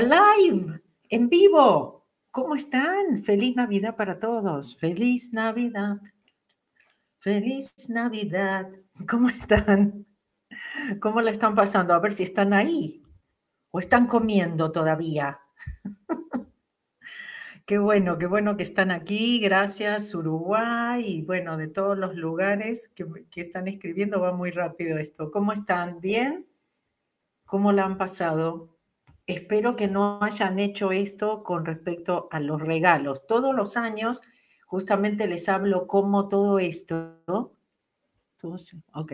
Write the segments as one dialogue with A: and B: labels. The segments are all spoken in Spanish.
A: live, live, en vivo. ¿Cómo están? Feliz Navidad para todos. Feliz Navidad. Feliz Navidad. ¿Cómo están? ¿Cómo la están pasando? A ver si están ahí o están comiendo todavía. Qué bueno, qué bueno que están aquí. Gracias, Uruguay. Y bueno, de todos los lugares que, que están escribiendo, va muy rápido esto. ¿Cómo están? ¿Bien? ¿Cómo la han pasado? Espero que no hayan hecho esto con respecto a los regalos. Todos los años justamente les hablo cómo todo esto, ok,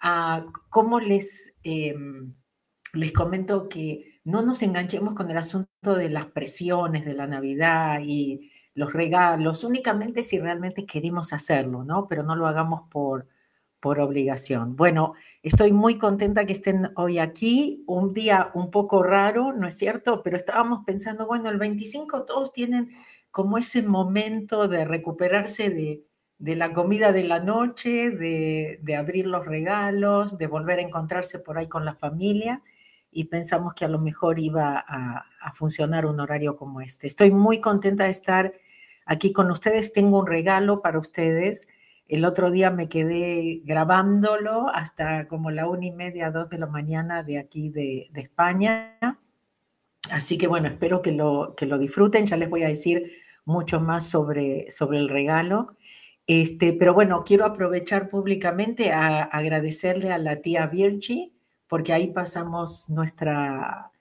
A: ah, cómo les, em, les comento que no nos enganchemos con el asunto de las presiones de la Navidad y los regalos, únicamente si realmente queremos hacerlo, ¿no? Pero no lo hagamos por, por obligación. Bueno, estoy muy contenta que estén hoy aquí, un día un poco raro, ¿no es cierto? Pero estábamos pensando, bueno, el 25 todos tienen como ese momento de recuperarse de, la comida de la noche, de, abrir los regalos, de volver a encontrarse por ahí con la familia y pensamos que a lo mejor iba a, a funcionar un horario como este. Estoy muy contenta de estar aquí con ustedes. Tengo un regalo para ustedes el otro día me quedé grabándolo hasta como la una y media, dos de la mañana de aquí de, España. Así que bueno, espero que lo, que lo disfruten. Ya les voy a decir mucho más sobre, sobre el regalo. Este, pero bueno, quiero aprovechar públicamente a agradecerle a la tía Virgi, porque ahí pasamos nuestra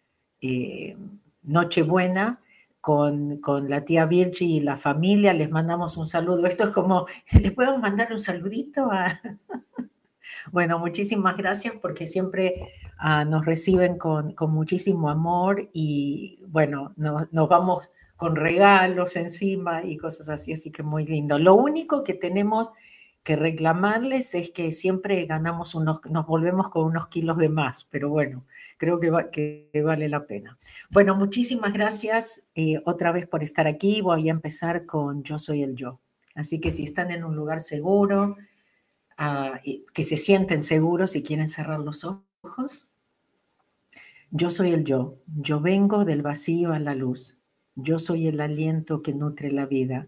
A: eh, Nochebuena con, la tía Virgi y la familia, les mandamos un saludo. Esto es como, ¿les puedo mandar un saludito? bueno, muchísimas gracias porque siempre ah, nos reciben con, muchísimo amor y bueno, nos vamos con regalos encima y cosas así, así que muy lindo. Lo único que tenemos que reclamarles es que siempre ganamos unos, nos volvemos con unos kilos de más, pero bueno, creo que, que vale la pena. Bueno, muchísimas gracias eh, otra vez por estar aquí. Voy a empezar con Yo soy el yo. Así que si están en un lugar seguro, ah, que se sienten seguros y quieren cerrar los ojos, yo soy el yo. Yo vengo del vacío a la luz. Yo soy el aliento que nutre la vida.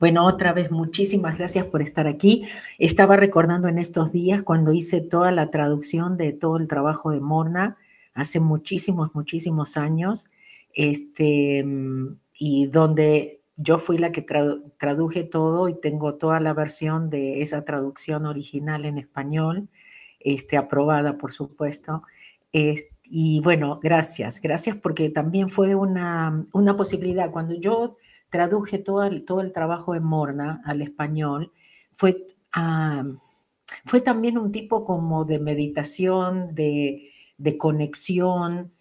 A: Bueno, otra vez muchísimas gracias por estar aquí. Estaba recordando en estos días cuando hice toda la traducción de todo el trabajo de Morna hace muchísimos, muchísimos años, este, y donde yo fui la que traduje todo y tengo toda la versión de esa traducción original en español, este, aprobada, por supuesto. Y bueno, gracias, gracias porque también fue una, una posibilidad. Cuando yo traduje todo el, todo el trabajo de Morna al español, fue, ah, fue también un tipo como de meditación, de, conexión,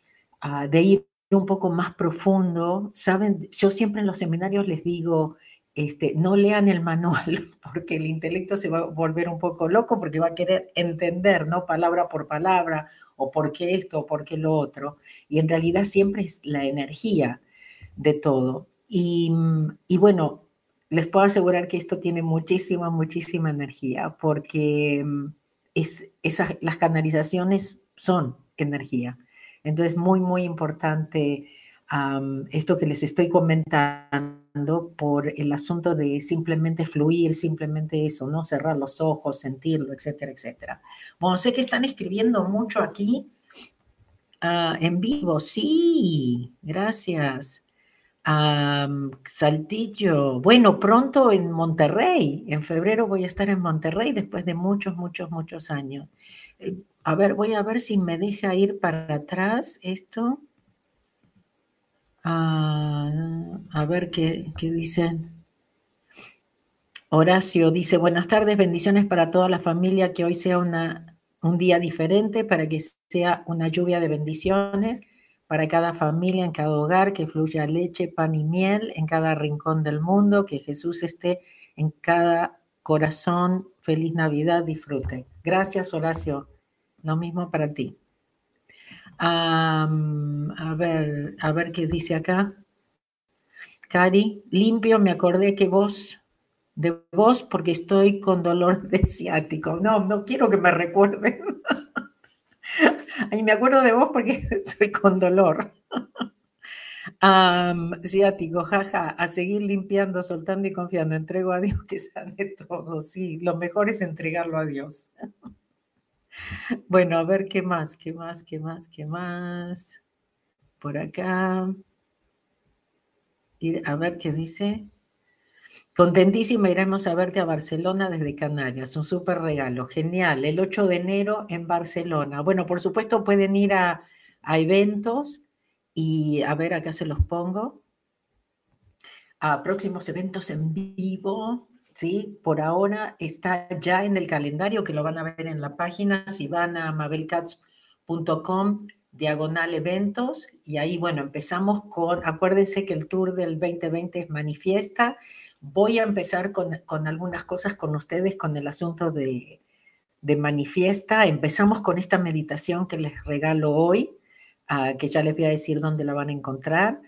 A: ah, de ir un poco más profundo. Saben, yo siempre en los seminarios les digo, este, no lean el manual porque el intelecto se va a volver un poco loco porque va a querer entender, ¿no? Palabra por palabra, o por qué esto, o por qué lo otro. Y en realidad siempre es la energía de todo. Mm, y, bueno, les puedo asegurar que esto tiene muchísima, muchísima energía, porque mm, es, esas, las canalizaciones son energía. Entonces, muy, muy importante esto que les estoy comentando por el asunto de simplemente fluir, simplemente eso, ¿no? Cerrar los ojos, sentirlo, etcétera, etcétera. Bueno, sé que están escribiendo mucho aquí ah, en vivo. Sí, gracias. Saltillo. Bueno, pronto en Monterrey. En febrero voy a estar en Monterrey después de muchos, muchos, muchos años. Eh, a ver, voy a ver si me deja ir para atrás esto. Ah, a ver qué, qué dicen. Horacio dice, buenas tardes, bendiciones para toda la familia, que hoy sea una, un día diferente, para que sea una lluvia de bendiciones para cada familia, en cada hogar, que fluya leche, pan y miel en cada rincón del mundo, que Jesús esté en cada corazón, feliz Navidad, disfrute. Gracias, Horacio. Lo mismo para ti. A ver, a ver qué dice acá. Cari, limpio, me acordé que vos, de vos, porque estoy con dolor de ciático. No, no quiero que me recuerden. Ay, me acuerdo de vos porque estoy con dolor. ciático, jaja, a seguir limpiando, soltando y confiando. Entrego a Dios que sane todo. Sí, lo mejor es entregarlo a Dios. Bueno, a ver qué más, qué más, qué más, qué más. Por acá. A ver qué dice. Contentísima, iremos a verte a Barcelona desde Canarias. Un súper regalo. Genial. El 8 de enero en Barcelona. Bueno, por supuesto pueden ir a, a eventos y a ver, acá se los pongo. A próximos eventos en vivo, ¿sí? Por ahora está ya en el calendario que lo van a ver en la página. Si van a mabelcats.com diagonal eventos y ahí, bueno, empezamos con, acuérdense que el tour del 2020 es manifiesta. Voy a empezar con, con algunas cosas con ustedes con el asunto de, de manifiesta. Empezamos con esta meditación que les regalo hoy que ya les voy a decir dónde la van a encontrar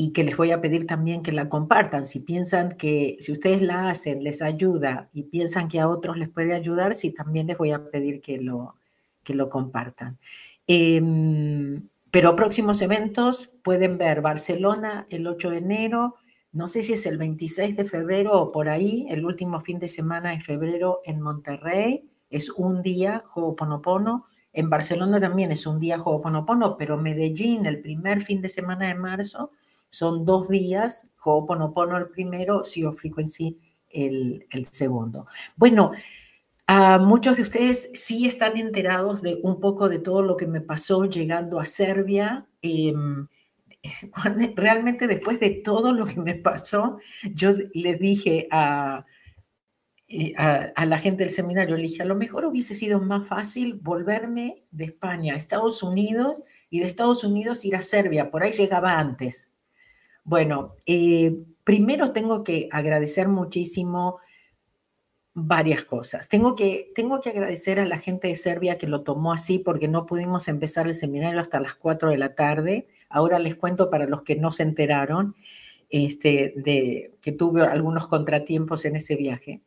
A: y que les voy a pedir también que la compartan. Si piensan que, si ustedes la hacen, les ayuda y piensan que a otros les puede ayudar, sí, también les voy a pedir que lo, que lo compartan. Em, pero próximos eventos pueden ver Barcelona el 8 de enero, no sé si es el 26 de febrero o por ahí, el último fin de semana de febrero en Monterrey, es un día, Ho'oponopono, en Barcelona también es un día Ho'oponopono, pero Medellín, el primer fin de semana de marzo, son dos días, Ho'oponopono el primero, Zero Frequency el, el segundo. Bueno, muchos de ustedes sí están enterados de un poco de todo lo que me pasó llegando a Serbia. Em, realmente después de todo lo que me pasó, yo le dije a, a, la gente del seminario, le dije, a lo mejor hubiese sido más fácil volverme de España a Estados Unidos y de Estados Unidos ir a Serbia, por ahí llegaba antes. Bueno, eh, primero tengo que agradecer muchísimo varias cosas. Tengo que, tengo que agradecer a la gente de Serbia que lo tomó así porque no pudimos empezar el seminario hasta las 4 de la tarde. Ahora les cuento para los que no se enteraron este, de que tuve algunos contratiempos en ese viaje.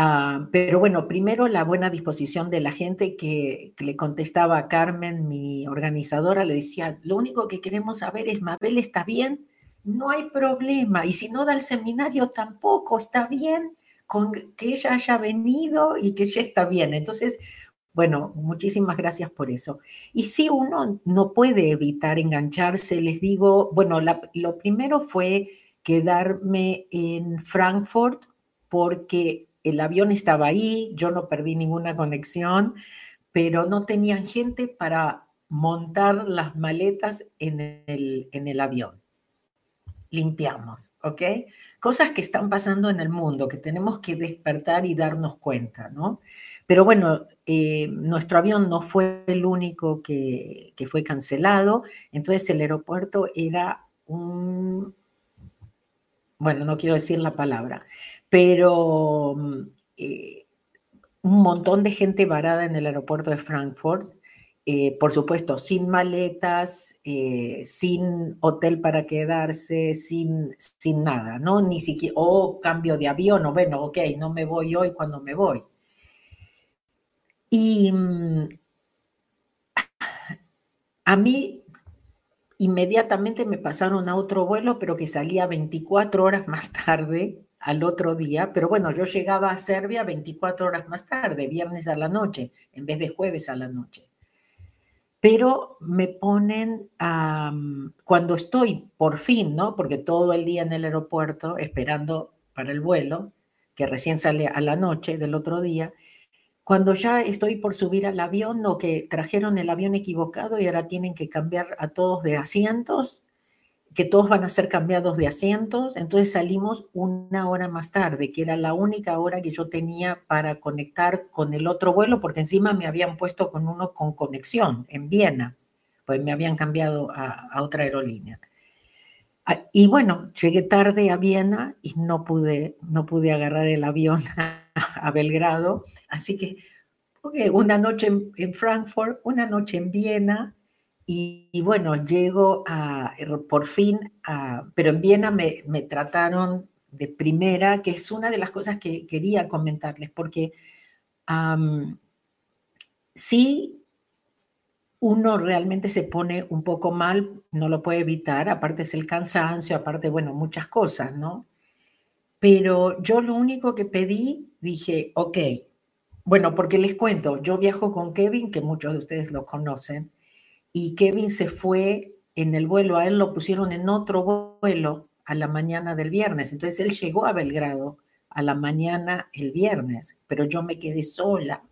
A: Ah, pero bueno, primero la buena disposición de la gente que, le contestaba a Carmen, mi organizadora, le decía, lo único que queremos saber es, Mabel está bien, no hay problema, y si no da el seminario tampoco, está bien con que ella haya venido y que ella está bien. Entonces, bueno, muchísimas gracias por eso. Y si uno no puede evitar engancharse, les digo, bueno, lo primero fue quedarme en Frankfurt porque el avión estaba ahí, yo no perdí ninguna conexión, pero no tenían gente para montar las maletas en el, en el avión. Limpiamos, ¿ok? Cosas que están pasando en el mundo, que tenemos que despertar y darnos cuenta, ¿no? Pero bueno, eh, nuestro avión no fue el único que, que fue cancelado, entonces el aeropuerto era un, bueno, no quiero decir la palabra, pero mm, eh, un montón de gente varada en el aeropuerto de Frankfurt, eh, por supuesto, sin maletas, eh, sin hotel para quedarse, sin, sin nada, ¿no? Ni siquiera, o cambio de avión, o bueno, ok, no me voy hoy cuando me voy. Y mm, a mí Inmediatamente me pasaron a otro vuelo, pero que salía 24 horas más tarde al otro día. Pero bueno, yo llegaba a Serbia 24 horas más tarde, viernes a la noche, en vez de jueves a la noche. Pero me ponen, cuando estoy por fin, ¿no? Porque todo el día en el aeropuerto esperando para el vuelo, que recién sale a la noche del otro día, cuando ya estoy por subir al avión o que trajeron el avión equivocado y ahora tienen que cambiar a todos de asientos, que todos van a ser cambiados de asientos, entonces salimos una hora más tarde, que era la única hora que yo tenía para conectar con el otro vuelo, porque encima me habían puesto con uno con conexión en Viena, pues me habían cambiado a, otra aerolínea. Ah, y bueno, llegué tarde a Viena y no pude, no pude agarrar el avión a, Belgrado, así que una noche en, Frankfurt, una noche en Viena, y, bueno, llego a, por fin, a, pero en Viena me, me, trataron de primera, que es una de las cosas que quería comentarles, porque sí uno realmente se pone un poco mal, no lo puede evitar, aparte es el cansancio, aparte, bueno, muchas cosas, ¿no? Pero yo lo único que pedí, dije, ok, bueno, porque les cuento, yo viajo con Kevin, que muchos de ustedes lo conocen, y Kevin se fue en el vuelo, a él lo pusieron en otro vuelo a la mañana del viernes, entonces él llegó a Belgrado a la mañana el viernes, pero yo me quedé sola.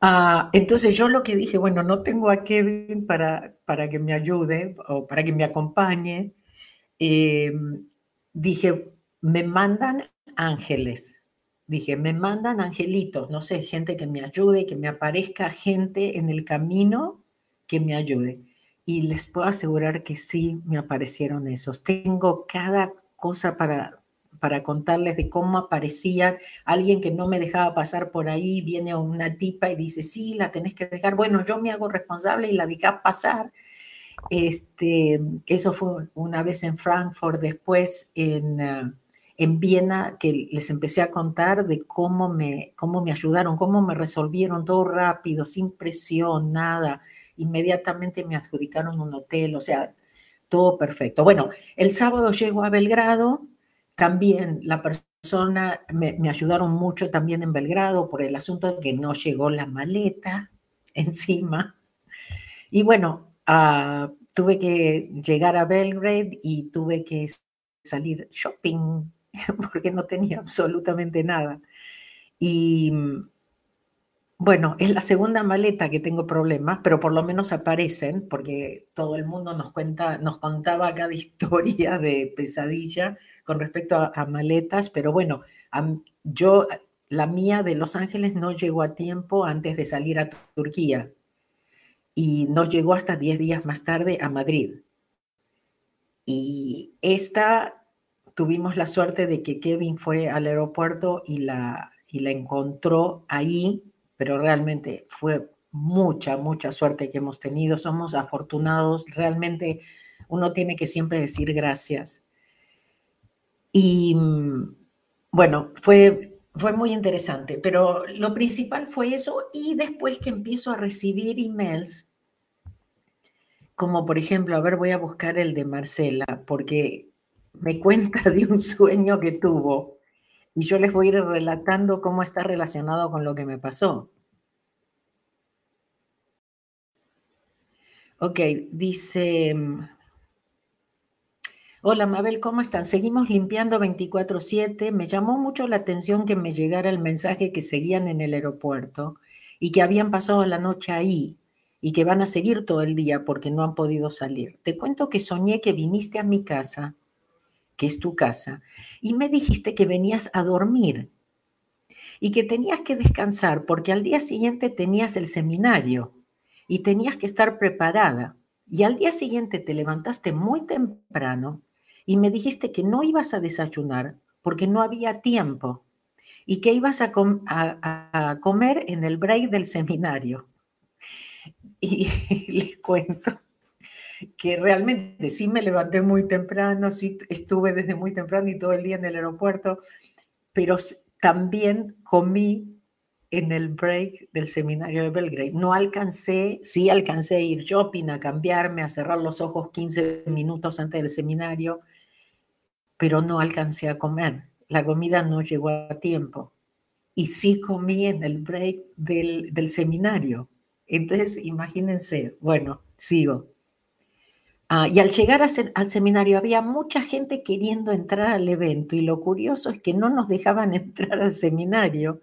A: Ah, entonces yo lo que dije, bueno, no tengo a Kevin para, para que me ayude o para que me acompañe. Em, dije, me mandan ángeles. Dije, me mandan angelitos, no sé, gente que me ayude, que me aparezca gente en el camino que me ayude. Y les puedo asegurar que sí me aparecieron esos. Tengo cada cosa para, para contarles de cómo aparecía alguien que no me dejaba pasar por ahí, viene una tipa y dice, sí, la tenés que dejar, bueno, yo me hago responsable y la dejé pasar. Este, eso fue una vez en Frankfurt, después en, ah, en Viena, que les empecé a contar de cómo me, cómo me ayudaron, cómo me resolvieron todo rápido, sin presión, nada. Inmediatamente me adjudicaron un hotel, o sea, todo perfecto. Bueno, el sábado llego a Belgrado, también la persona, me, ayudaron mucho también en Belgrado por el asunto de que no llegó la maleta encima. Y bueno, ah, tuve que llegar a Belgrade y tuve que salir shopping porque no tenía absolutamente nada. Y bueno, es la segunda maleta que tengo problemas, pero por lo menos aparecen, porque todo el mundo nos cuenta, nos contaba cada historia de pesadilla con respecto a, maletas, pero bueno, yo, la mía de Los Ángeles no llegó a tiempo antes de salir a Turquía y no llegó hasta 10 días más tarde a Madrid. Y esta tuvimos la suerte de que Kevin fue al aeropuerto y la, y la encontró ahí, pero realmente fue mucha, mucha suerte que hemos tenido. Somos afortunados, realmente uno tiene que siempre decir gracias y bueno, fue, fue muy interesante, pero lo principal fue eso y después que empiezo a recibir emails, como por ejemplo, a ver, voy a buscar el de Marcela, porque me cuenta de un sueño que tuvo y yo les voy a ir relatando cómo está relacionado con lo que me pasó. Ok, dice, Hola Mabel, ¿cómo están? Seguimos limpiando 24/7. Me llamó mucho la atención que me llegara el mensaje que seguían en el aeropuerto y que habían pasado la noche ahí y que van a seguir todo el día porque no han podido salir. Te cuento que soñé que viniste a mi casa, que es tu casa, y me dijiste que venías a dormir y que tenías que descansar porque al día siguiente tenías el seminario y tenías que estar preparada. Y al día siguiente te levantaste muy temprano y me dijiste que no ibas a desayunar porque no había tiempo y que ibas a, comer en el break del seminario. Y les cuento que realmente sí me levanté muy temprano, sí estuve desde muy temprano y todo el día en el aeropuerto, pero también comí en el break del seminario de Belgrade. No alcancé, sí alcancé a ir shopping, a cambiarme, a cerrar los ojos 15 minutos antes del seminario, pero no alcancé a comer. La comida no llegó a tiempo. Y sí comí en el break del, seminario. Entonces, imagínense, bueno, sigo. Ah, y al llegar al seminario había mucha gente queriendo entrar al evento y lo curioso es que no nos dejaban entrar al seminario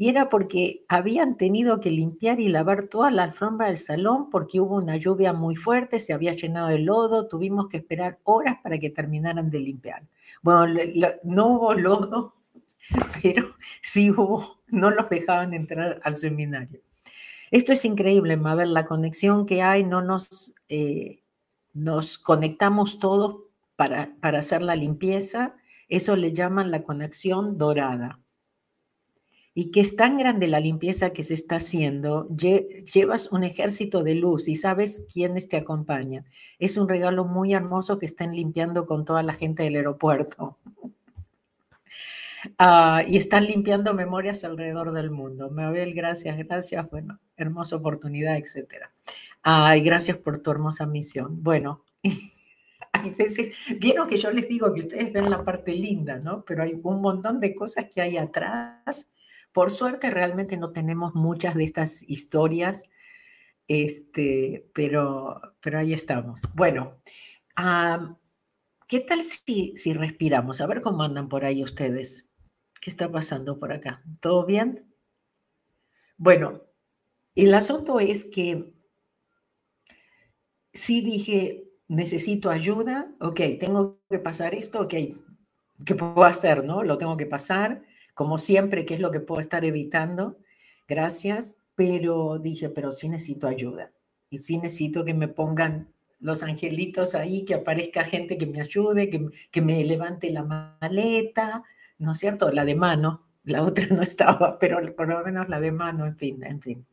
A: y era porque habían tenido que limpiar y lavar toda la alfombra del salón porque hubo una lluvia muy fuerte, se había llenado de lodo, tuvimos que esperar horas para que terminaran de limpiar. Bueno, no hubo lodo, pero sí hubo, no los dejaban entrar al seminario. Esto es increíble, Mabel, la conexión que hay no nos, eh, nos conectamos todos para, para hacer la limpieza, eso le llaman la conexión dorada y que es tan grande la limpieza que se está haciendo, llevas un ejército de luz y sabes quiénes te acompañan. Es un regalo muy hermoso que están limpiando con toda la gente del aeropuerto. Ah, y están limpiando memorias alrededor del mundo. Mabel, gracias, gracias. Bueno, hermosa oportunidad, etc. Ay, gracias por tu hermosa misión. Bueno, hay veces, vieron que yo les digo que ustedes ven la parte linda, ¿no? Pero hay un montón de cosas que hay atrás por suerte realmente no tenemos muchas de estas historias, este, pero, pero ahí estamos. Bueno, ¿qué tal si, si respiramos? A ver cómo andan por ahí ustedes. ¿Qué está pasando por acá? ¿Todo bien? Bueno, el asunto es que sí dije, necesito ayuda, ok, tengo que pasar esto, ok, ¿qué puedo hacer? ¿No? Lo tengo que pasar como siempre, ¿qué es lo que puedo estar evitando? Gracias, pero dije, pero sí necesito ayuda. Y sí necesito que me pongan los angelitos ahí, que aparezca gente que me ayude, que, que me levante la maleta, ¿no es cierto? La de mano, la otra no estaba, pero por lo menos la de mano, en fin, en fin.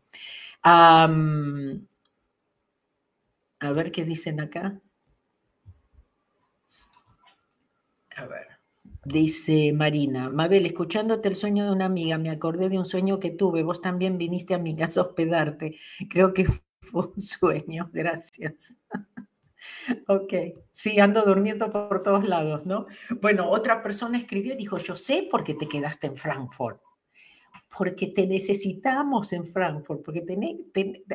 A: A ver qué dicen acá. A ver. Dice Marina, Mabel, escuchándote el sueño de una amiga, me acordé de un sueño que tuve. Vos también viniste a mi casa a hospedarte. Creo que fue un sueño, gracias. ok, sí, ando durmiendo por todos lados, ¿no? Bueno, otra persona escribió y dijo, yo sé por qué te quedaste en Frankfurt. Porque te necesitamos en Frankfurt, porque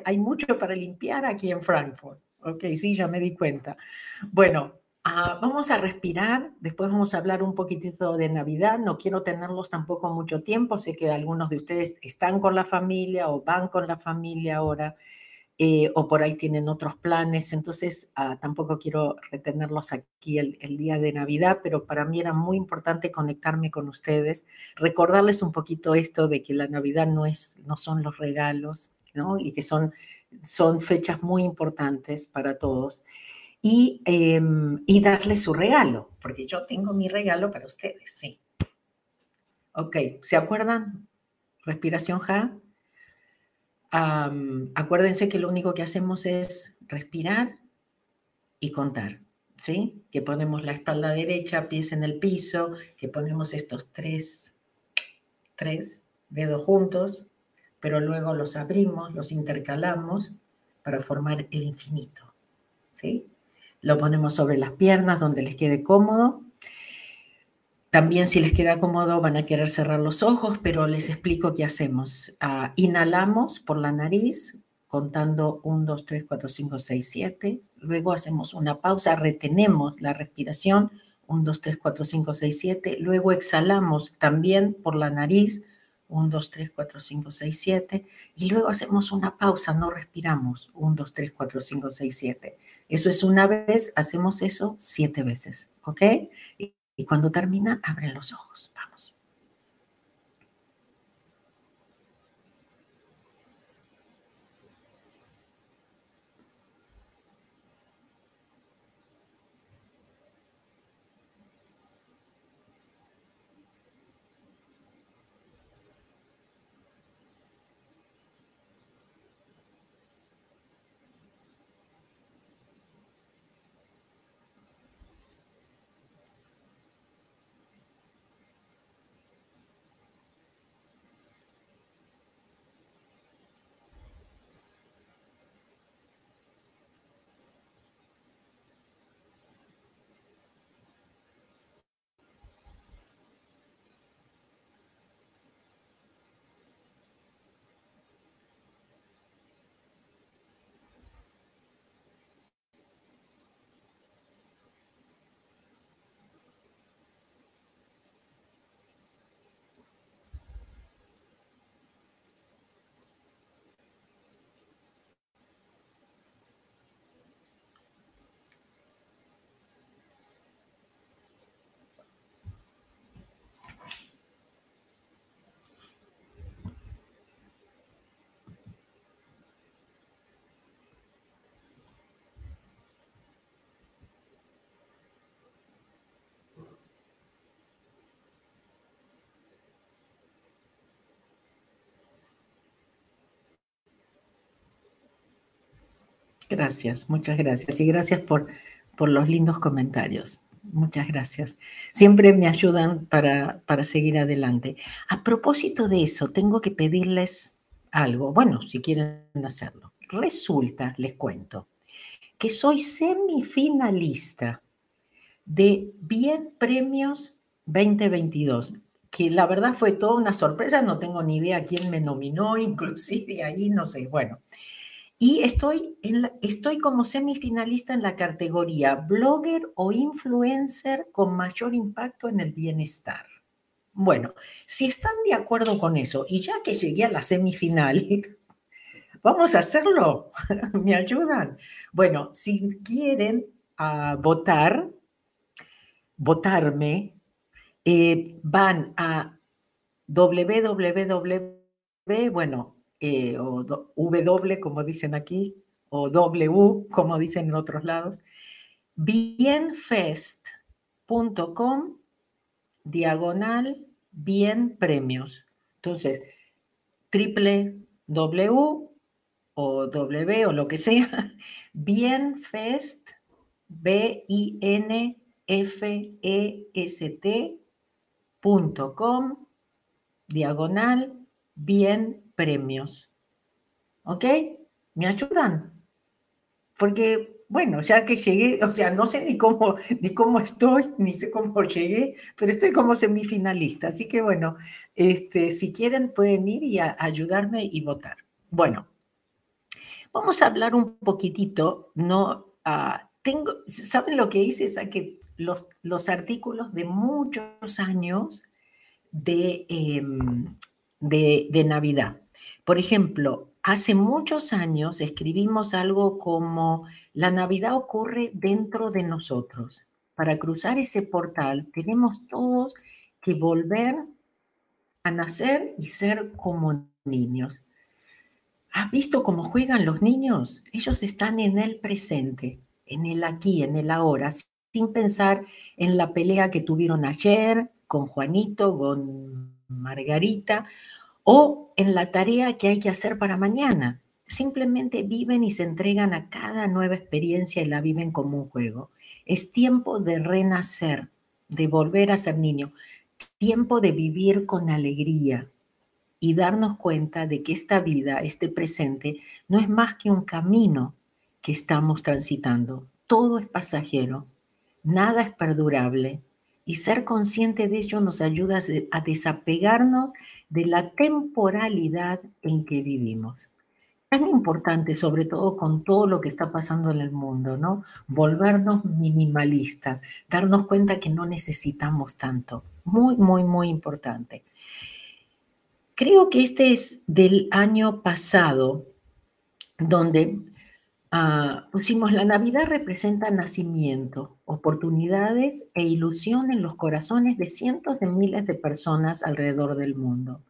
A: hay mucho para limpiar aquí en Frankfurt. Ok, sí, ya me di cuenta. Bueno, Ah, vamos a respirar, después vamos a hablar un poquitito de Navidad. No quiero tenerlos tampoco mucho tiempo. Sé que algunos de ustedes están con la familia o van con la familia ahora, eh, o por ahí tienen otros planes. Entonces, ah, tampoco quiero retenerlos aquí el, día de Navidad, pero para mí era muy importante conectarme con ustedes, recordarles un poquito esto de que la Navidad no, es, no son los regalos, ¿no? y que son, son fechas muy importantes para todos y, eh, y darle su regalo, porque yo tengo mi regalo para ustedes, sí. Ok, ¿se acuerdan? Respiración ja. acuérdense que lo único que hacemos es respirar y contar, ¿sí? Que ponemos la espalda derecha, pies en el piso, que ponemos estos tres, tres dedos juntos, pero luego los abrimos, los intercalamos para formar el infinito, ¿sí? Lo ponemos sobre las piernas donde les quede cómodo. También si les queda cómodo van a querer cerrar los ojos, pero les explico qué hacemos. Ah, inhalamos por la nariz contando 1, 2, 3, 4, 5, 6, 7. Luego hacemos una pausa, retenemos la respiración 1, 2, 3, 4, 5, 6, 7. Luego exhalamos también por la nariz 1, 2, 3, 4, 5, 6, 7. Y luego hacemos una pausa, no respiramos. 1, 2, 3, 4, 5, 6, 7. Eso es una vez, hacemos eso siete veces, ¿ok? Y, y cuando termina, abren los ojos. Vamos. Gracias, muchas gracias. Y gracias por, por los lindos comentarios. Muchas gracias. Siempre me ayudan para, para seguir adelante. A propósito de eso, tengo que pedirles algo. Bueno, si quieren hacerlo. Resulta, les cuento, que soy semifinalista de Bien Premios 2022, que la verdad fue toda una sorpresa, no tengo ni idea quién me nominó, inclusive ahí, no sé, bueno. Y estoy, estoy como semifinalista en la categoría blogger o influencer con mayor impacto en el bienestar. Bueno, si están de acuerdo con eso, y ya que llegué a la semifinal, vamos a hacerlo. ¿Me ayudan? Bueno, si quieren ah, votar, votarme, eh, van a www, bueno, eh, o W, como dicen aquí, o W, como dicen en otros lados, bienfest.com, diagonal, bien premios. Entonces, triple W o W o lo que sea, bienfest, B-I-N-F-E-S-T.com, diagonal, bien premios. ¿Ok? ¿Me ayudan? Porque, bueno, ya que llegué, o sea, no sé ni cómo, ni cómo estoy, ni sé cómo llegué, pero estoy como semifinalista. Así que, bueno, este, si quieren pueden ir y ayudarme y votar. Bueno, vamos a hablar un poquitito, ¿no? Ah, tengo, ¿Saben lo que hice? Saqué los, los artículos de muchos años de, em, de, de Navidad. Por ejemplo, hace muchos años escribimos algo como la Navidad ocurre dentro de nosotros. Para cruzar ese portal tenemos todos que volver a nacer y ser como niños. ¿Has visto cómo juegan los niños? Ellos están en el presente, en el aquí, en el ahora, sin pensar en la pelea que tuvieron ayer con Juanito, con Margarita o en la tarea que hay que hacer para mañana. Simplemente viven y se entregan a cada nueva experiencia y la viven como un juego. Es tiempo de renacer, de volver a ser niño, tiempo de vivir con alegría y darnos cuenta de que esta vida, este presente, no es más que un camino que estamos transitando. Todo es pasajero, nada es perdurable, y ser consciente de ello nos ayuda a desapegarnos de la temporalidad en que vivimos. Muy importante, sobre todo con todo lo que está pasando en el mundo, ¿no? Volvernos minimalistas, darnos cuenta que no necesitamos tanto. Muy, muy, muy importante. Creo que este es del año pasado, donde Ah, pusimos la Navidad representa nacimiento, oportunidades e ilusión en los corazones de cientos de miles de personas alrededor del mundo.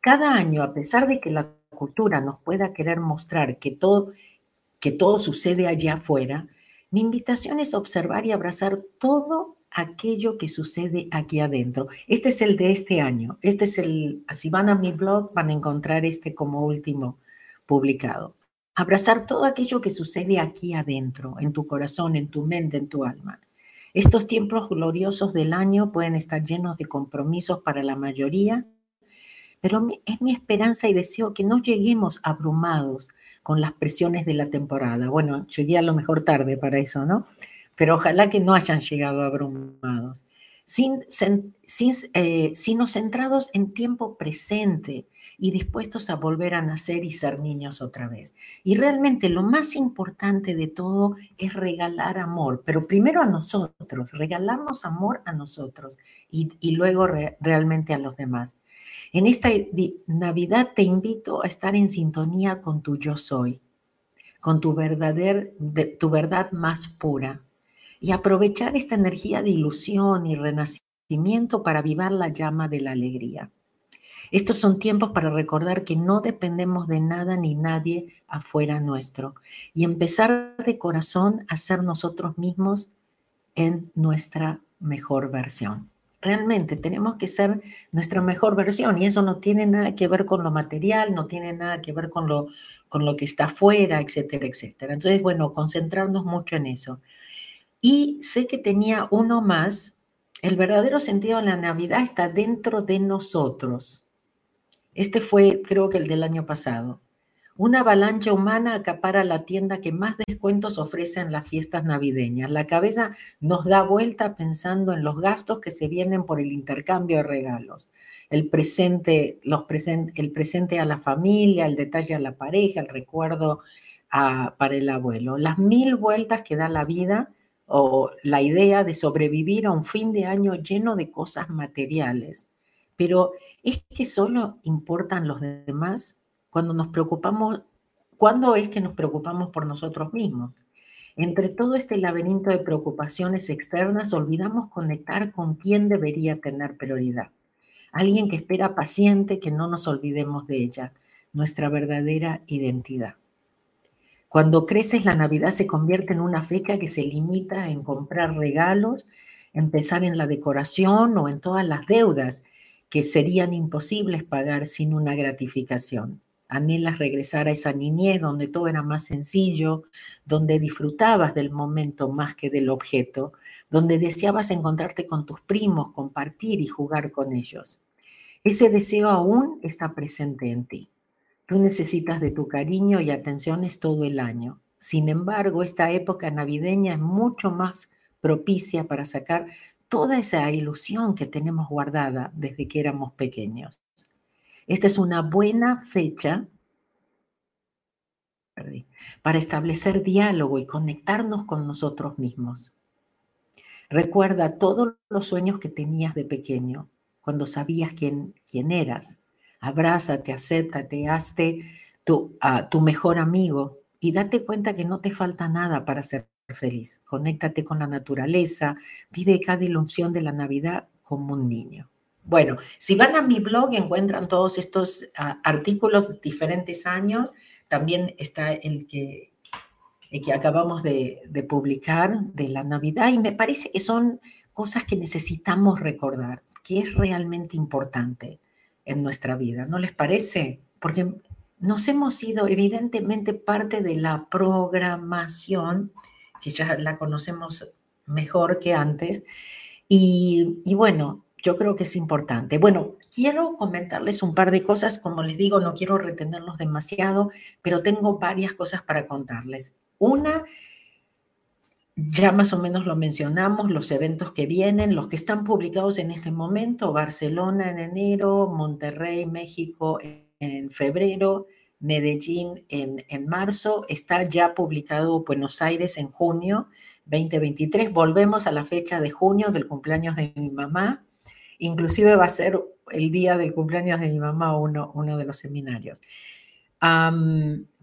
A: Cada año, a pesar de que la cultura nos pueda querer mostrar que todo, que todo sucede allá afuera, mi invitación es observar y abrazar todo aquello que sucede aquí adentro. Este es el de este año. Este es el, si van a mi blog van a encontrar este como último publicado. Abrazar todo aquello que sucede aquí adentro, en tu corazón, en tu mente, en tu alma. Estos tiempos gloriosos del año pueden estar llenos de compromisos para la mayoría, pero es mi esperanza y deseo que no lleguemos abrumados con las presiones de la temporada. Bueno, llegué a lo mejor tarde para eso, ¿no? Pero ojalá que no hayan llegado abrumados sin, eh, sino centrados en tiempo presente y dispuestos a volver a nacer y ser niños otra vez. Y realmente lo más importante de todo es regalar amor, pero primero a nosotros, regalarnos amor a nosotros y, luego realmente a los demás. En esta Navidad te invito a estar en sintonía con tu yo soy, con tu, verdader, tu verdad más pura, y aprovechar esta energía de ilusión y renacimiento para avivar la llama de la alegría. Estos son tiempos para recordar que no dependemos de nada ni nadie afuera nuestro y empezar de corazón a ser nosotros mismos en nuestra mejor versión. realmente tenemos que ser nuestra mejor versión y eso no tiene nada que ver con lo material, no tiene nada que ver con lo, con lo que está afuera, etcétera, etcétera. Entonces, bueno, concentrarnos mucho en eso. Y sé que tenía uno más, el verdadero sentido de la Navidad está dentro de nosotros. Este fue, creo que el del año pasado. Una avalancha humana acapara la tienda que más descuentos ofrece en las fiestas navideñas. La cabeza nos da vuelta pensando en los gastos que se vienen por el intercambio de regalos. El presente, los el presente a la familia, el detalle a la pareja, el recuerdo para el abuelo. Las mil vueltas que da la vida o la idea de sobrevivir a un fin de año lleno de cosas materiales. Pero ¿es que solo importan los demás? cuando nos preocupamos, ¿cuándo es que nos preocupamos por nosotros mismos? Entre todo este laberinto de preocupaciones externas, olvidamos conectar con quién debería tener prioridad. Alguien que espera paciente que no nos olvidemos de ella, nuestra verdadera identidad. Cuando creces, la Navidad se convierte en una fecha que se limita en comprar regalos, empezar en la decoración o en todas las deudas que serían imposibles pagar sin una gratificación anhelas regresar a esa niñez donde todo era más sencillo, donde disfrutabas del momento más que del objeto, donde deseabas encontrarte con tus primos, compartir y jugar con ellos. Ese deseo aún está presente en ti. Tú necesitas de tu cariño y atenciones todo el año. Sin embargo, esta época navideña es mucho más propicia para sacar toda esa ilusión que tenemos guardada desde que éramos pequeños. Esta es una buena fecha para establecer diálogo y conectarnos con nosotros mismos. Recuerda todos los sueños que tenías de pequeño, cuando sabías quién, quién eras. Abrázate, acéptate, hazte tu, tu mejor amigo y date cuenta que no te falta nada para ser feliz. Conéctate con la naturaleza, vive cada ilusión de la Navidad como un niño. Bueno, si van a mi blog encuentran todos estos ah, artículos de diferentes años. También está el que, que acabamos de, publicar de la Navidad y me parece que son cosas que necesitamos recordar, que es realmente importante en nuestra vida. ¿No les parece? Porque nos hemos sido evidentemente parte de la programación, que ya la conocemos mejor que antes. Y, bueno, yo creo que es importante. Bueno, quiero comentarles un par de cosas, como les digo, no quiero retenerlos demasiado, pero tengo varias cosas para contarles. Una, ya más o menos lo mencionamos, los eventos que vienen, los que están publicados en este momento, Barcelona en enero, Monterrey, México en febrero, Medellín en, en marzo, está ya publicado Buenos Aires en junio 2023. Volvemos a la fecha de junio del cumpleaños de mi mamá, Inclusive va a ser el día del cumpleaños de mi mamá uno, uno de los seminarios.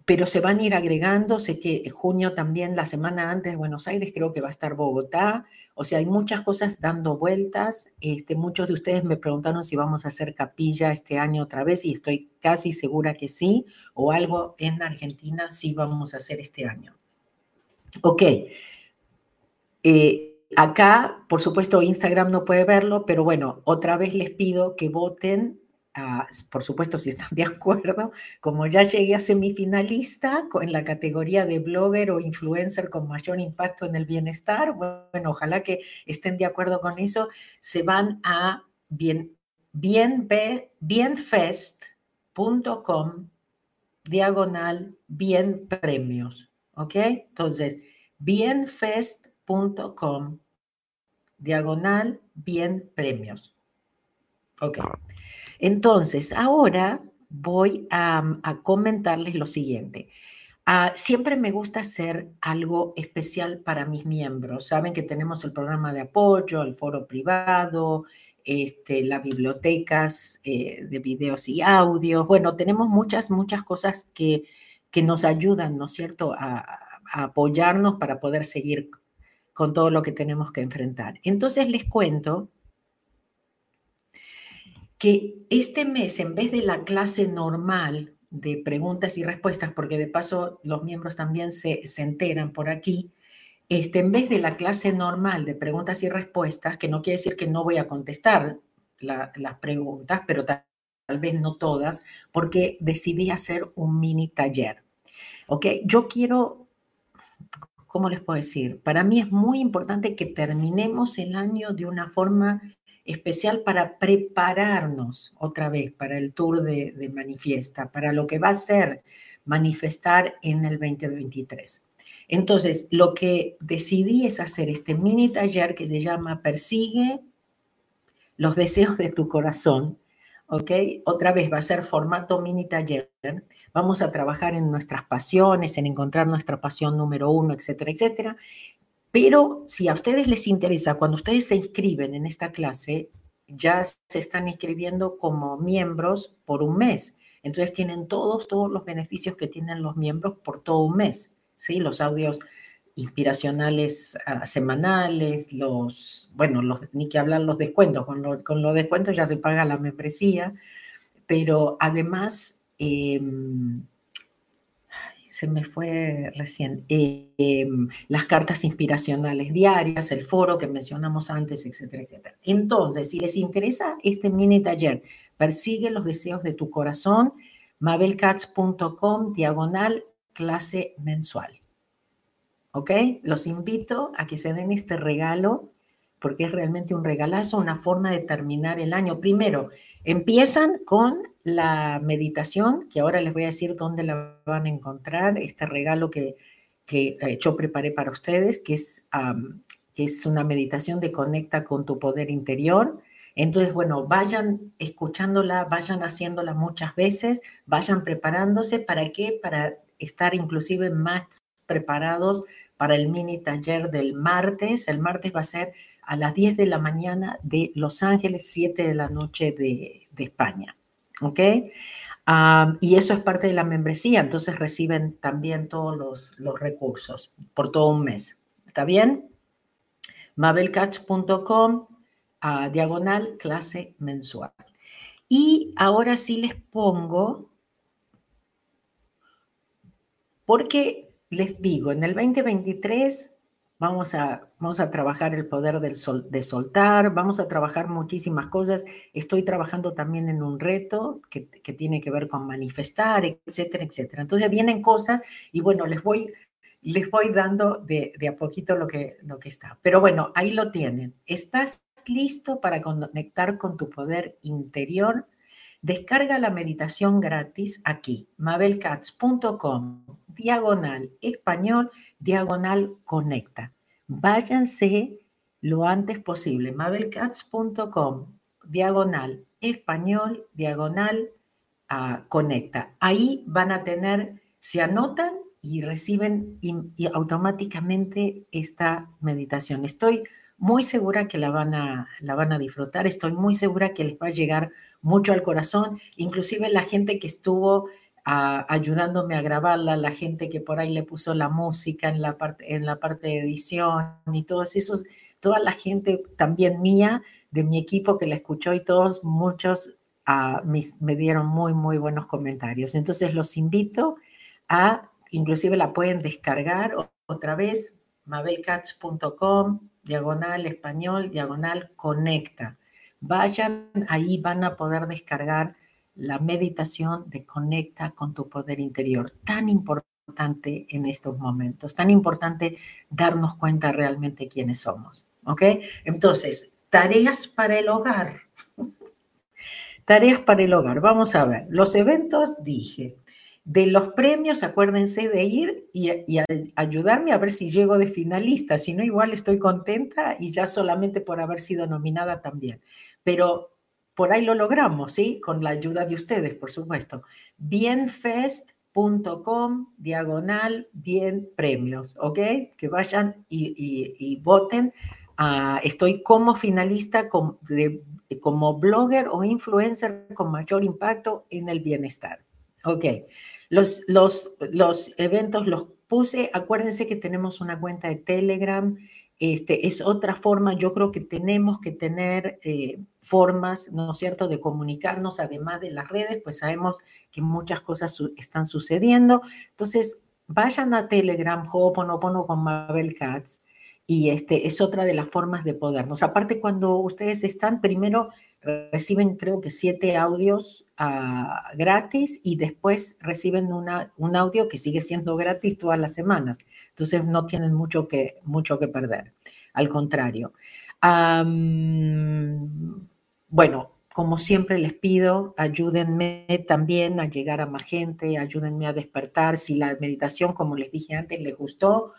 A: Pero se van a ir agregando, sé que junio también, la semana antes de Buenos Aires, creo que va a estar Bogotá, o sea, hay muchas cosas dando vueltas. Este, muchos de ustedes me preguntaron si vamos a hacer capilla este año otra vez y estoy casi segura que sí, o algo en Argentina sí vamos a hacer este año. Ok. Eh, Acá, por supuesto, Instagram no puede verlo, pero bueno, otra vez les pido que voten, ah, por supuesto, si están de acuerdo. Como ya llegué a semifinalista en la categoría de blogger o influencer con mayor impacto en el bienestar, bueno, ojalá que estén de acuerdo con eso, se van a bien, bien, bienfest.com diagonal bien premios, ¿ok? Entonces, bienfest.com diagonal, bien premios. Ok. Entonces, ahora voy a, comentarles lo siguiente. Ah, siempre me gusta hacer algo especial para mis miembros. Saben que tenemos el programa de apoyo, el foro privado, este, las bibliotecas eh, de videos y audios. Bueno, tenemos muchas, muchas cosas que, que nos ayudan, ¿no es cierto?, a, a apoyarnos para poder seguir con todo lo que tenemos que enfrentar. Entonces les cuento que este mes, en vez de la clase normal de preguntas y respuestas, porque de paso los miembros también se, se enteran por aquí, este, en vez de la clase normal de preguntas y respuestas, que no quiere decir que no voy a contestar las preguntas, pero tal, vez no todas, porque decidí hacer un mini taller. ¿Ok? Yo quiero, ¿cómo les puedo decir? Para mí es muy importante que terminemos el año de una forma especial para prepararnos otra vez para el tour de, Manifiesta, para lo que va a ser manifestar en el 2023. Entonces, lo que decidí es hacer este mini taller que se llama Persigue los deseos de tu corazón. ¿Ok? Otra vez va a ser formato mini taller. Vamos a trabajar en nuestras pasiones, en encontrar nuestra pasión número uno, etcétera, etcétera. Pero si a ustedes les interesa, cuando ustedes se inscriben en esta clase, ya se están inscribiendo como miembros por un mes. Entonces tienen todos, todos los beneficios que tienen los miembros por todo un mes. ¿sí? Los audios inspiracionales ah, semanales, los, bueno, los, ni que hablar los descuentos, con, con los descuentos ya se paga la membresía, pero además, em, se me fue recién, em, las cartas inspiracionales diarias, el foro que mencionamos antes, etcétera, etcétera. Entonces, si les interesa este mini taller, persigue los deseos de tu corazón, mabelcats.com, diagonal clase mensual. ¿Ok? Los invito a que se den este regalo porque es realmente un regalazo, una forma de terminar el año. Primero, empiezan con la meditación, que ahora les voy a decir dónde la van a encontrar, este regalo que, que eh, yo preparé para ustedes, que es, que es una meditación de conecta con tu poder interior. Entonces, bueno, vayan escuchándola, vayan haciéndola muchas veces, vayan preparándose. ¿Para qué? Para estar inclusive más preparados para el mini taller del martes. El martes va a ser a las 10 de la mañana de Los Ángeles, 7 de la noche de, España. ¿Ok? y eso es parte de la membresía, entonces reciben también todos los, recursos por todo un mes. ¿Está bien? mabelcatch.com a diagonal clase mensual. Y ahora sí les pongo porque les digo, en el 2023 vamos a, vamos a trabajar el poder de soltar, vamos a trabajar muchísimas cosas. Estoy trabajando también en un reto que, que tiene que ver con manifestar, etcétera, etcétera. Entonces vienen cosas y bueno, les voy, les voy dando de, de, a poquito lo que, lo que está. Pero bueno, ahí lo tienen. ¿Estás listo para conectar con tu poder interior? Descarga la meditación gratis aquí, mabelcats.com, diagonal español, diagonal conecta. Váyanse lo antes posible, mabelcats.com, diagonal español, diagonal ah, conecta. Ahí van a tener, se anotan y reciben automáticamente esta meditación. Estoy muy segura que la van, a, la van a disfrutar, estoy muy segura que les va a llegar mucho al corazón, inclusive la gente que estuvo ah, ayudándome a grabarla, la gente que por ahí le puso la música en la parte, en la parte de edición y todos esos, toda la gente también mía, de mi equipo que la escuchó y todos, muchos uh, me dieron muy, muy buenos comentarios. Entonces los invito a, inclusive la pueden descargar otra vez, mabelcats.com, diagonal español, diagonal conecta. Vayan, ahí van a poder descargar la meditación de conecta con tu poder interior, tan importante en estos momentos, tan importante darnos cuenta realmente quiénes somos. ¿Ok? Entonces, tareas para el hogar. tareas para el hogar. Vamos a ver, los eventos dije, de los premios, acuérdense de ir y, ayudarme a ver si llego de finalista. Si no, igual estoy contenta y ya solamente por haber sido nominada también. Pero por ahí lo logramos, ¿sí? Con la ayuda de ustedes, por supuesto. Bienfest.com, diagonal, bien premios, ¿ok? Que vayan y, voten. Ah, estoy como finalista como blogger o influencer con mayor impacto en el bienestar. Ok, los, los, los eventos los puse, acuérdense que tenemos una cuenta de Telegram, este, es otra forma, yo creo que tenemos que tener eh, formas, ¿no es cierto?, de comunicarnos, además de las redes, pues sabemos que muchas cosas están sucediendo. Entonces, vayan a Telegram, Ho'oponopono con Mabel Katz, y este, es otra de las formas de podernos. Aparte, cuando ustedes están, primero reciben creo que siete audios ah, gratis y después reciben una, un audio que sigue siendo gratis todas las semanas. Entonces no tienen mucho que, mucho que perder. Al contrario. bueno, como siempre les pido, ayúdenme también a llegar a más gente, ayúdenme a despertar. Si la meditación, como les dije antes, les gustó,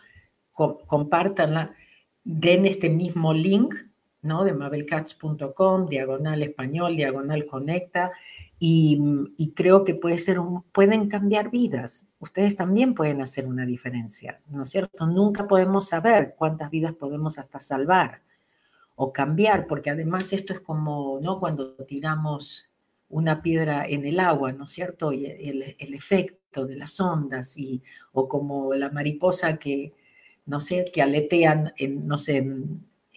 A: compártanla, den este mismo link, ¿no? De mabelcats.com, diagonal español, diagonal conecta, y, creo que puede ser pueden cambiar vidas. Ustedes también pueden hacer una diferencia, ¿no es cierto? Nunca podemos saber cuántas vidas podemos hasta salvar o cambiar, porque además esto es como, ¿no? Cuando tiramos una piedra en el agua, ¿no es cierto? Y el, el efecto de las ondas, y, o como la mariposa que, no sé, que aletean en, no sé,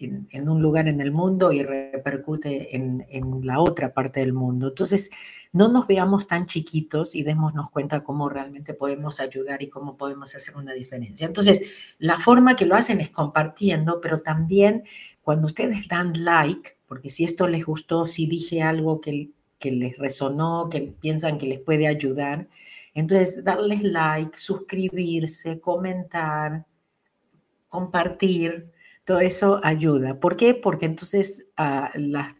A: en, un lugar en el mundo y repercute en, la otra parte del mundo. Entonces, no nos veamos tan chiquitos y démonos cuenta cómo realmente podemos ayudar y cómo podemos hacer una diferencia. Entonces, la forma que lo hacen es compartiendo, pero también cuando ustedes dan like, porque si esto les gustó, si dije algo que, que les resonó, que piensan que les puede ayudar, entonces darles like, suscribirse, comentar, compartir, todo eso ayuda. ¿Por qué? Porque entonces ah, las,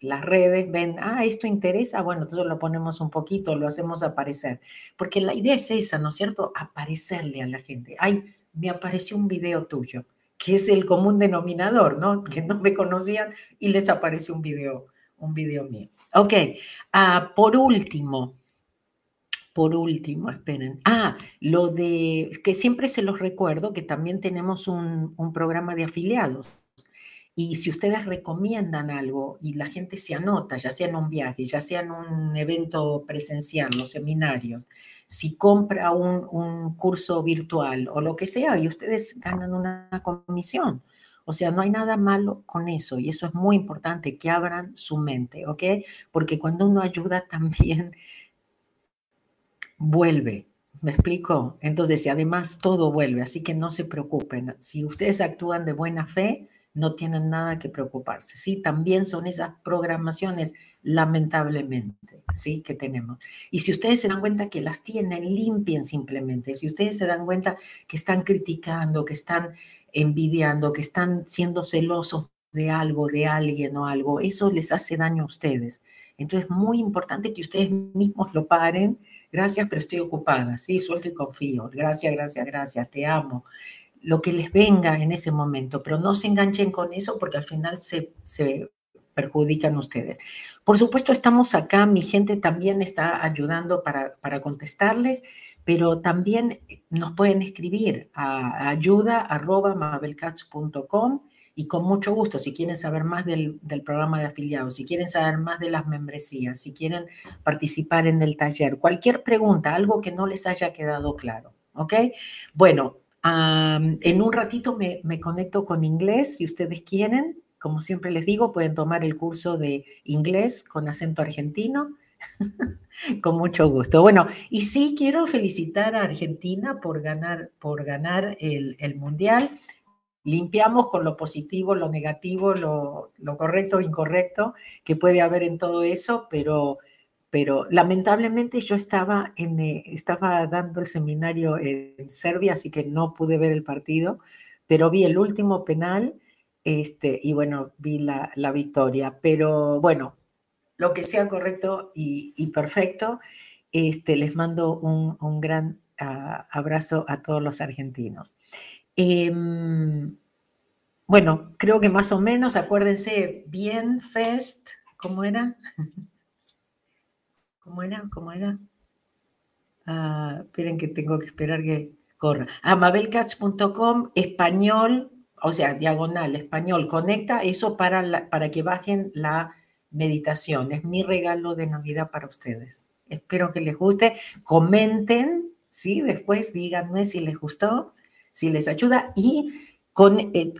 A: las redes ven, ah, esto interesa, bueno, entonces lo ponemos un poquito, lo hacemos aparecer. Porque la idea es esa, ¿no es cierto? Aparecerle a la gente. Ay, me apareció un video tuyo, que es el común denominador, ¿no? Que no me conocían y les apareció un video, un video mío. Ok, ah, por último, por último, esperen. Ah, lo de que siempre se los recuerdo que también tenemos un, programa de afiliados. Y si ustedes recomiendan algo y la gente se anota, ya sea en un viaje, ya sea en un evento presencial, los seminarios, si compra un, un curso virtual o lo que sea, y ustedes ganan una comisión. O sea, no hay nada malo con eso y eso es muy importante, que abran su mente, ¿ok? Porque cuando uno ayuda también vuelve. ¿Me explico? Entonces, además todo vuelve, así que no se preocupen. Si ustedes actúan de buena fe, no tienen nada que preocuparse. Sí, también son esas programaciones, lamentablemente, sí, que tenemos. Y si ustedes se dan cuenta que las tienen, limpien simplemente. Si ustedes se dan cuenta que están criticando, que están envidiando, que están siendo celosos de algo, de alguien o algo, eso les hace daño a ustedes. Entonces, es muy importante que ustedes mismos lo paren Gracias, pero estoy ocupada. Sí, suelto y confío. Gracias, gracias, gracias. Te amo. Lo que les venga en ese momento, pero no se enganchen con eso porque al final se, se perjudican ustedes. Por supuesto, estamos acá, mi gente también está ayudando para, para contestarles, pero también nos pueden escribir a ayuda.mabelcats.com y con mucho gusto, si quieren saber más del, programa de afiliados, si quieren saber más de las membresías, si quieren participar en el taller, cualquier pregunta, algo que no les haya quedado claro, ¿ok? Bueno, en un ratito me, conecto con inglés, si ustedes quieren. Como siempre les digo, pueden tomar el curso de inglés con acento argentino. con mucho gusto. Bueno, y sí quiero felicitar a Argentina por ganar, por ganar el mundial limpiamos con lo positivo, lo negativo, lo, correcto o incorrecto que puede haber en todo eso, pero, lamentablemente yo estaba, en, eh, estaba dando el seminario en Serbia, así que no pude ver el partido, pero vi el último penal este, y bueno, vi la, victoria. Pero bueno, lo que sea correcto y, perfecto, este, les mando un, gran ah, abrazo a todos los argentinos. Em, bueno, creo que más o menos, acuérdense, bien Fest, ¿cómo era? ¿Cómo era? ¿Cómo era? Ah, esperen que tengo que esperar que corra. Amabelcats.com, ah, español, o sea, diagonal, español, conecta eso para, para que bajen la meditación. Es mi regalo de Navidad para ustedes. Espero que les guste. Comenten, ¿sí? Después díganme si les gustó si les ayuda y con, eh,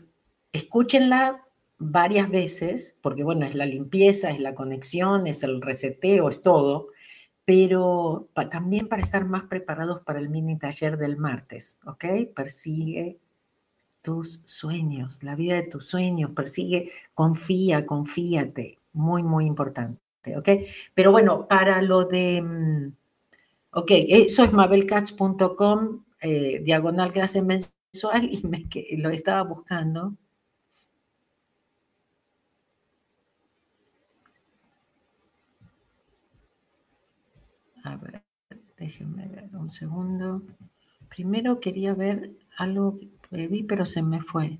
A: escúchenla varias veces, porque bueno, es la limpieza, es la conexión, es el reseteo, es todo, pero también para estar más preparados para el mini taller del martes, ¿ok? Persigue tus sueños, la vida de tus sueños, persigue, confía, confíate, muy, muy importante, ¿ok? Pero bueno, para lo de, mm, ok, eso es mabelcats.com, eh, diagonal clase mensual, y me, lo estaba buscando. A ver, déjenme ver un segundo. Primero quería ver algo que vi, pero se me fue.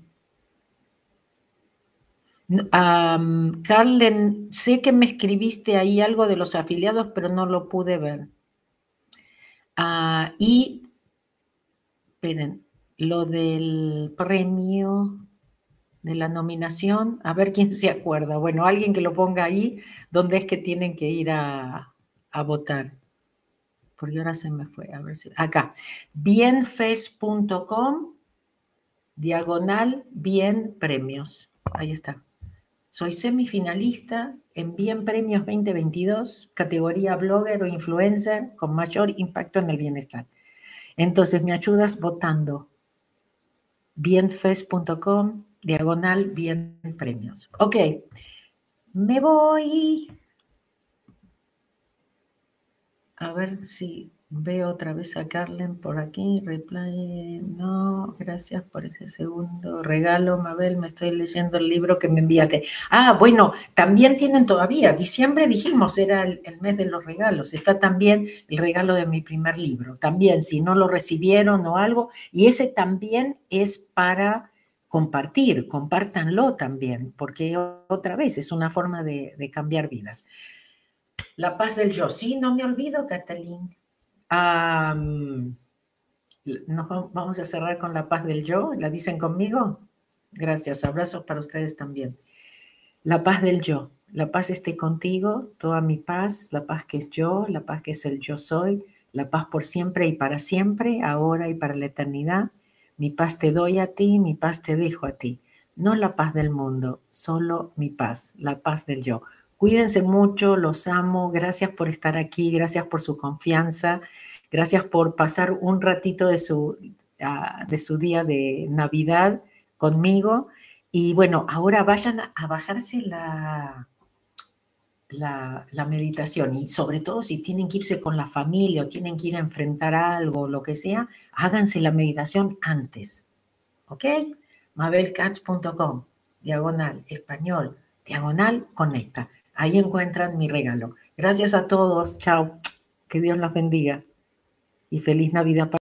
A: Carlen, sé que me escribiste ahí algo de los afiliados, pero no lo pude ver. Ah, y, esperen, lo del premio de la nominación, a ver quién se acuerda. Bueno, alguien que lo ponga ahí, donde es que tienen que ir a, a votar porque ahora se me fue, a ver si, acá, bienfes.com, diagonal, bien premios, ahí está. Soy semifinalista en Bien Premios 2022, categoría blogger o influencer con mayor impacto en el bienestar. Entonces, me ayudas votando bienfes.com, diagonal, bien premios. Ok, me voy. A ver si veo otra vez a Carlen por aquí. Reply, no, gracias por ese segundo regalo, Mabel. Me estoy leyendo el libro que me enviaste. Ah, bueno, también tienen todavía. Diciembre dijimos era el, mes de los regalos. Está también el regalo de mi primer libro. También, si no lo recibieron o algo. Y ese también es para compartir. Compártanlo también, porque otra vez es una forma de cambiar vidas. La paz del yo. Sí, no me olvido, Catalín. Nos vamos a cerrar con la paz del yo. ¿La dicen conmigo? Gracias. Abrazos para ustedes también. La paz del yo. La paz esté contigo, toda mi paz, la paz que es yo, la paz que es el yo soy, la paz por siempre y para siempre, ahora y para la eternidad. Mi paz te doy a ti, mi paz te dejo a ti. No la paz del mundo, solo mi paz, la paz del yo. Cuídense mucho, los amo, gracias por estar aquí, gracias por su confianza, gracias por pasar un ratito de su, ah, de su día de Navidad conmigo. Y bueno, ahora vayan a bajarse la, la, la, meditación y sobre todo si tienen que irse con la familia o tienen que ir a enfrentar algo, lo que sea, háganse la meditación antes. ¿Ok? mabelcats.com, diagonal, español, diagonal, conecta. Ahí encuentran mi regalo. Gracias a todos. Chao. Que Dios los bendiga. Y feliz Navidad para